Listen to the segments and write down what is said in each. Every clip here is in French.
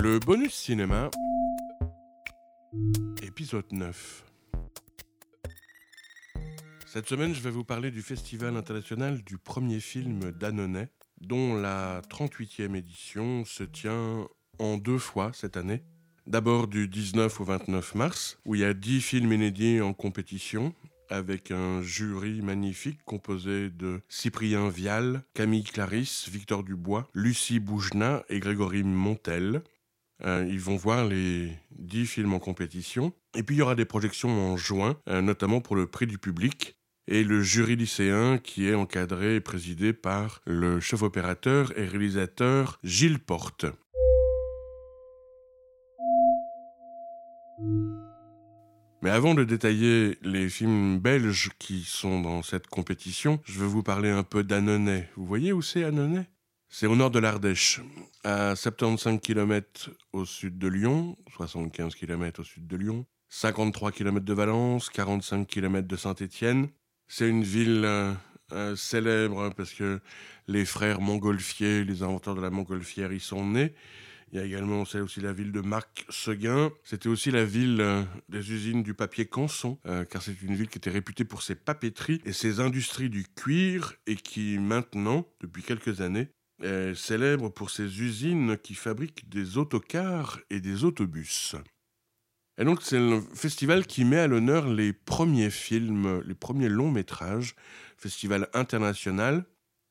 Le bonus cinéma, épisode 9. Cette semaine, je vais vous parler du Festival international du premier film d'Annonay, dont la 38e édition se tient en deux fois cette année. D'abord du 19 au 29 mars, où il y a 10 films inédits en compétition, avec un jury magnifique composé de Cyprien Vial, Camille Clarisse, Victor Dubois, Lucie Boujna et Grégory Montel. Euh, ils vont voir les 10 films en compétition. Et puis il y aura des projections en juin, euh, notamment pour le prix du public. Et le jury lycéen qui est encadré et présidé par le chef opérateur et réalisateur Gilles Porte. Mais avant de détailler les films belges qui sont dans cette compétition, je vais vous parler un peu d'Annonay. Vous voyez où c'est Annonay? C'est au nord de l'Ardèche, à 75 km au sud de Lyon, 75 km au sud de Lyon, 53 km de Valence, 45 km de Saint-Étienne. C'est une ville euh, euh, célèbre parce que les frères Montgolfier, les inventeurs de la montgolfière, y sont nés. Il y a également, c'est aussi la ville de Marc Seguin. C'était aussi la ville euh, des usines du papier Canson, car c'est une ville qui était réputée pour ses papeteries et ses industries du cuir, et qui maintenant, depuis quelques années, célèbre pour ses usines qui fabriquent des autocars et des autobus. Et donc c'est le festival qui met à l'honneur les premiers films, les premiers longs métrages, festival international,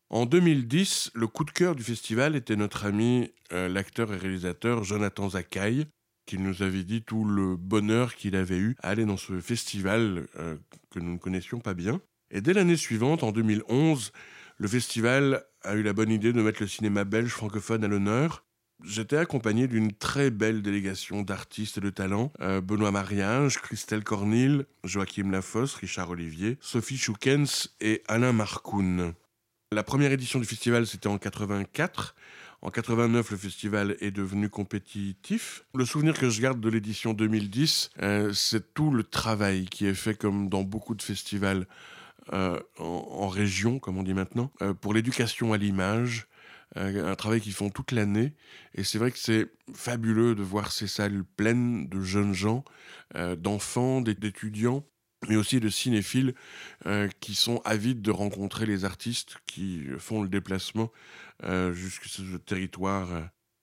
en 2010, le coup de cœur du festival était notre ami euh, l'acteur et réalisateur Jonathan Zakaï, qui nous avait dit tout le bonheur qu'il avait eu à aller dans ce festival euh, que nous ne connaissions pas bien. Et dès l'année suivante, en 2011, le festival a eu la bonne idée de mettre le cinéma belge francophone à l'honneur. J'étais accompagné d'une très belle délégation d'artistes et de talents. Euh, Benoît Mariage, Christelle Cornille, Joachim Lafosse, Richard Olivier, Sophie Choukens et Alain Marcoun. La première édition du festival, c'était en 84. En 89, le festival est devenu compétitif. Le souvenir que je garde de l'édition 2010, euh, c'est tout le travail qui est fait, comme dans beaucoup de festivals euh, en, région, comme on dit maintenant, euh, pour l'éducation à l'image. un travail qu'ils font toute l'année. Et c'est vrai que c'est fabuleux de voir ces salles pleines de jeunes gens, d'enfants, d'étudiants mais aussi de cinéphiles euh, qui sont avides de rencontrer les artistes qui font le déplacement euh, jusqu'à ce territoire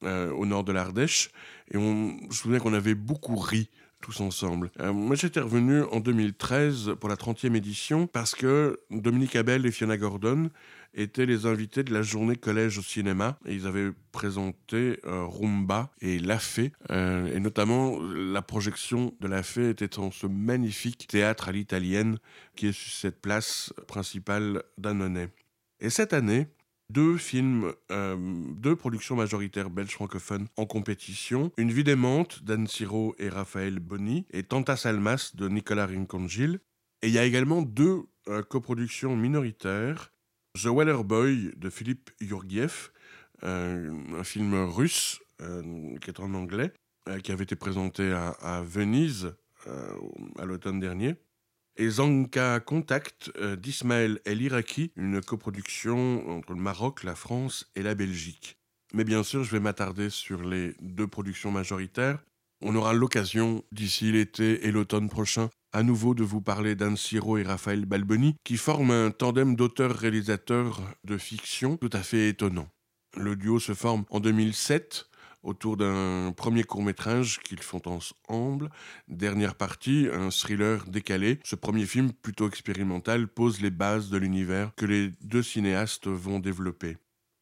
euh, au nord de l'Ardèche. Et on, je me souviens qu'on avait beaucoup ri ensemble. moi, j'étais revenu en 2013 pour la 30e édition parce que Dominique Abel et Fiona Gordon étaient les invités de la journée collège au cinéma et ils avaient présenté euh, Rumba et La Fée euh, et notamment la projection de La Fée était dans ce magnifique théâtre à l'italienne qui est sur cette place principale d'Annonay. Et cette année, deux films, euh, deux productions majoritaires belges francophones en compétition. Une vie d'aimante d'Anne Siro et Raphaël Bonny et Tantas Almas de Nicolas Rincongil. Et il y a également deux coproductions minoritaires The Weller Boy de Philippe Yurgiev, euh, un film russe euh, qui est en anglais, euh, qui avait été présenté à, Venise à l'automne dernier. Et Zanka Contact d'Ismaël El Iraki, une coproduction entre le Maroc, la France et la Belgique. Mais bien sûr, je vais m'attarder sur les deux productions majoritaires. On aura l'occasion, d'ici l'été et l'automne prochain, à nouveau de vous parler d'Anne Siro et Raphaël Balboni, qui forment un tandem d'auteurs-réalisateurs de fiction tout à fait étonnant. Le duo se forme en 2007 autour d'un premier court-métrage qu'ils font ensemble. Dernière partie, un thriller décalé. Ce premier film, plutôt expérimental, pose les bases de l'univers que les deux cinéastes vont développer.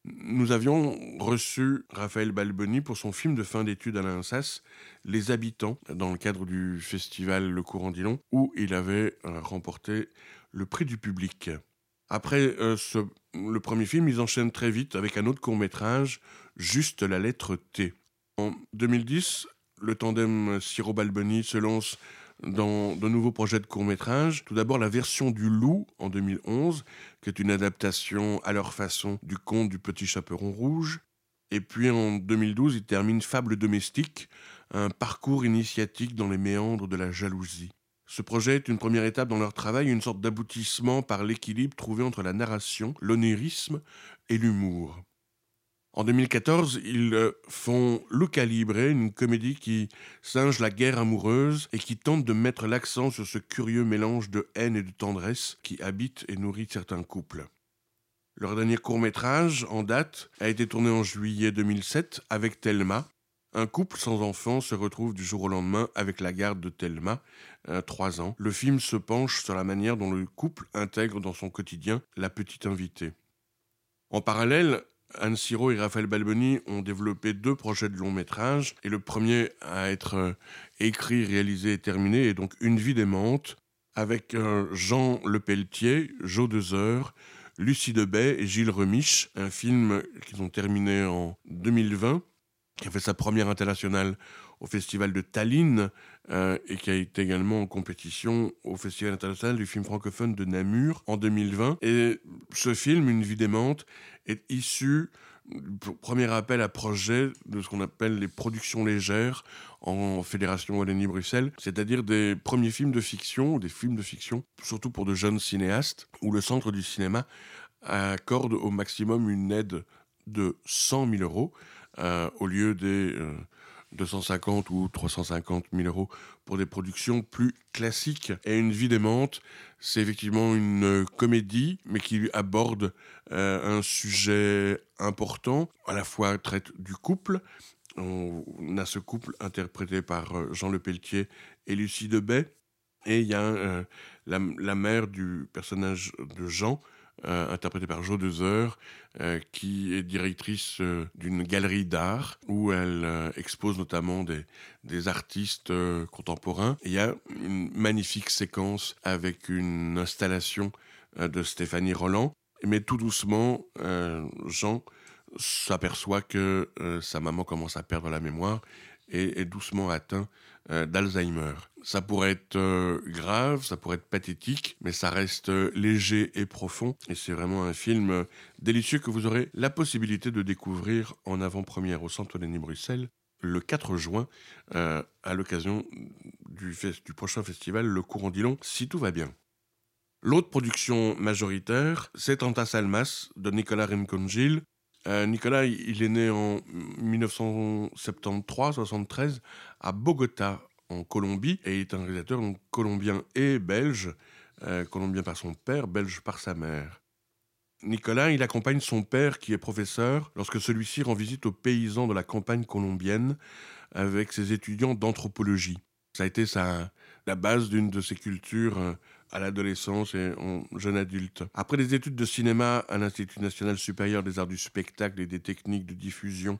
Nous avions reçu Raphaël Balboni pour son film de fin d'études à l'INSAS, Les Habitants, dans le cadre du festival Le Courant d'Ilon, où il avait euh, remporté le prix du public. Après euh, le premier film, ils enchaînent très vite avec un autre court métrage, Juste la lettre T. En 2010, le tandem Siro Balboni se lance dans de nouveaux projets de court-métrage. Tout d'abord, la version du Loup en 2011, qui est une adaptation à leur façon du conte du Petit Chaperon Rouge. Et puis en 2012, ils terminent Fable domestique, un parcours initiatique dans les méandres de la jalousie. Ce projet est une première étape dans leur travail, une sorte d'aboutissement par l'équilibre trouvé entre la narration, l'onirisme et l'humour. En 2014, ils euh, font Luca Libre, une comédie qui singe la guerre amoureuse et qui tente de mettre l'accent sur ce curieux mélange de haine et de tendresse qui habite et nourrit certains couples. Leur dernier court métrage, en date, a été tourné en juillet 2007 avec Thelma. Un couple sans enfant se retrouve du jour au lendemain avec la garde de Thelma, euh, trois ans. Le film se penche sur la manière dont le couple intègre dans son quotidien la petite invitée. En parallèle, Anne Siro et Raphaël Balboni ont développé deux projets de long métrage, et le premier à être euh, écrit, réalisé et terminé est donc Une vie d'aimante, avec euh, Jean Lepelletier, Jo Dezer, Lucie Debay et Gilles Remiche, un film qu'ils ont terminé en 2020, qui a fait sa première internationale au Festival de Tallinn euh, et qui a été également en compétition au Festival international du film francophone de Namur en 2020. Et ce film, Une vie d'aimante, est issu du premier appel à projet de ce qu'on appelle les productions légères en Fédération Wallonie-Bruxelles, c'est-à-dire des premiers films de fiction, des films de fiction, surtout pour de jeunes cinéastes, où le Centre du cinéma accorde au maximum une aide de 100 000 euros euh, au lieu des 250 euh, ou 350 000 euros pour des productions plus classiques. Et Une vie démente, c'est effectivement une comédie, mais qui aborde euh, un sujet important, à la fois traite du couple. On a ce couple interprété par Jean Le Pelletier et Lucie Debay. Et il y a la, la, mère du personnage de Jean, euh, interprétée par Jo Dezer, euh, qui est directrice euh, d'une galerie d'art où elle expose notamment des, des artistes contemporains. il y a une magnifique séquence avec une installation de Stéphanie Roland. Mais tout doucement, Jean s'aperçoit que sa maman commence à perdre la mémoire et est doucement atteint euh, d'Alzheimer. Ça pourrait être euh, grave, ça pourrait être pathétique, mais ça reste euh, léger et profond. Et c'est vraiment un film délicieux que vous aurez la possibilité de découvrir en avant-première au Centre Denis Bruxelles le 4 juin à l'occasion du, prochain festival Le Courant d'Ilon, si tout va bien. L'autre production majoritaire, c'est Almas de Nicolas Rincongil, euh, Nicolas, il est né en 1973-73 à Bogota, en Colombie, et il est un réalisateur colombien et belge, euh, colombien par son père, belge par sa mère. Nicolas, il accompagne son père, qui est professeur, lorsque celui-ci rend visite aux paysans de la campagne colombienne avec ses étudiants d'anthropologie. Ça a été la base d'une de ses cultures euh, à l'adolescence et en jeune adulte. Après des études de cinéma à l'Institut national supérieur des arts du spectacle et des techniques de diffusion,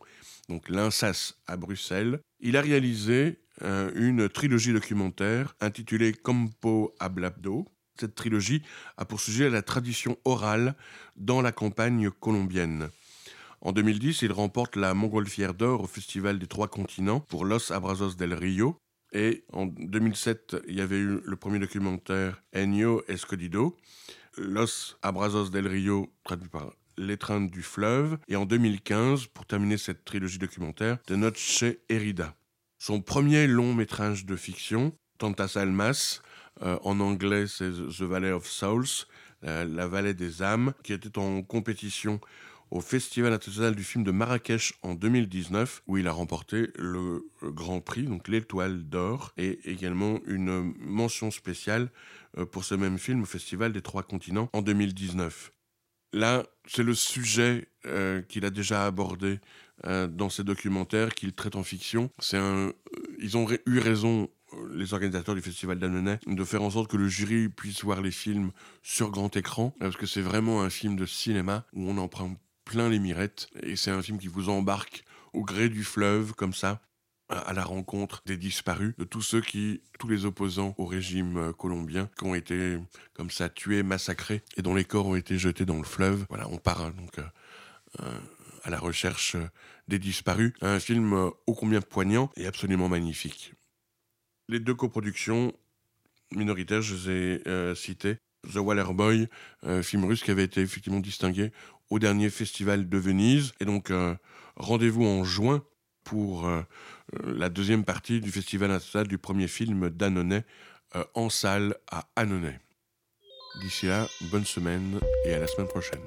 donc l'INSAS à Bruxelles, il a réalisé euh, une trilogie documentaire intitulée Campo Hablado. Cette trilogie a pour sujet la tradition orale dans la campagne colombienne. En 2010, il remporte la Montgolfière d'or au Festival des Trois Continents pour Los Abrazos del Rio et en 2007, il y avait eu le premier documentaire Ennio Escodido, Los Abrazos del Rio, traduit par L'étreinte du fleuve. Et en 2015, pour terminer cette trilogie documentaire, De Noche Herida. Son premier long métrage de fiction, Tantas Almas, euh, en anglais c'est The Valley of Souls, la vallée des âmes, qui était en compétition au Festival international du film de Marrakech en 2019, où il a remporté le Grand Prix, donc l'étoile d'or, et également une mention spéciale euh, pour ce même film au Festival des Trois Continents en 2019. Là, c'est le sujet euh, qu'il a déjà abordé euh, dans ses documentaires qu'il traite en fiction. C'est un, ils ont eu raison les organisateurs du festival d'Annonay de faire en sorte que le jury puisse voir les films sur grand écran parce que c'est vraiment un film de cinéma où on prend plein les mirettes. Et c'est un film qui vous embarque au gré du fleuve, comme ça, à la rencontre des disparus, de tous ceux qui, tous les opposants au régime euh, colombien, qui ont été comme ça tués, massacrés, et dont les corps ont été jetés dans le fleuve. Voilà, on part hein, donc euh, euh, à la recherche des disparus. Un film ô combien poignant et absolument magnifique. Les deux coproductions minoritaires, je les ai citées. The Waller Boy, film russe qui avait été effectivement distingué au dernier festival de Venise. Et donc, euh, rendez-vous en juin pour euh, euh, la deuxième partie du festival international du premier film d'Annonay en salle à Annonay. D'ici là, bonne semaine et à la semaine prochaine.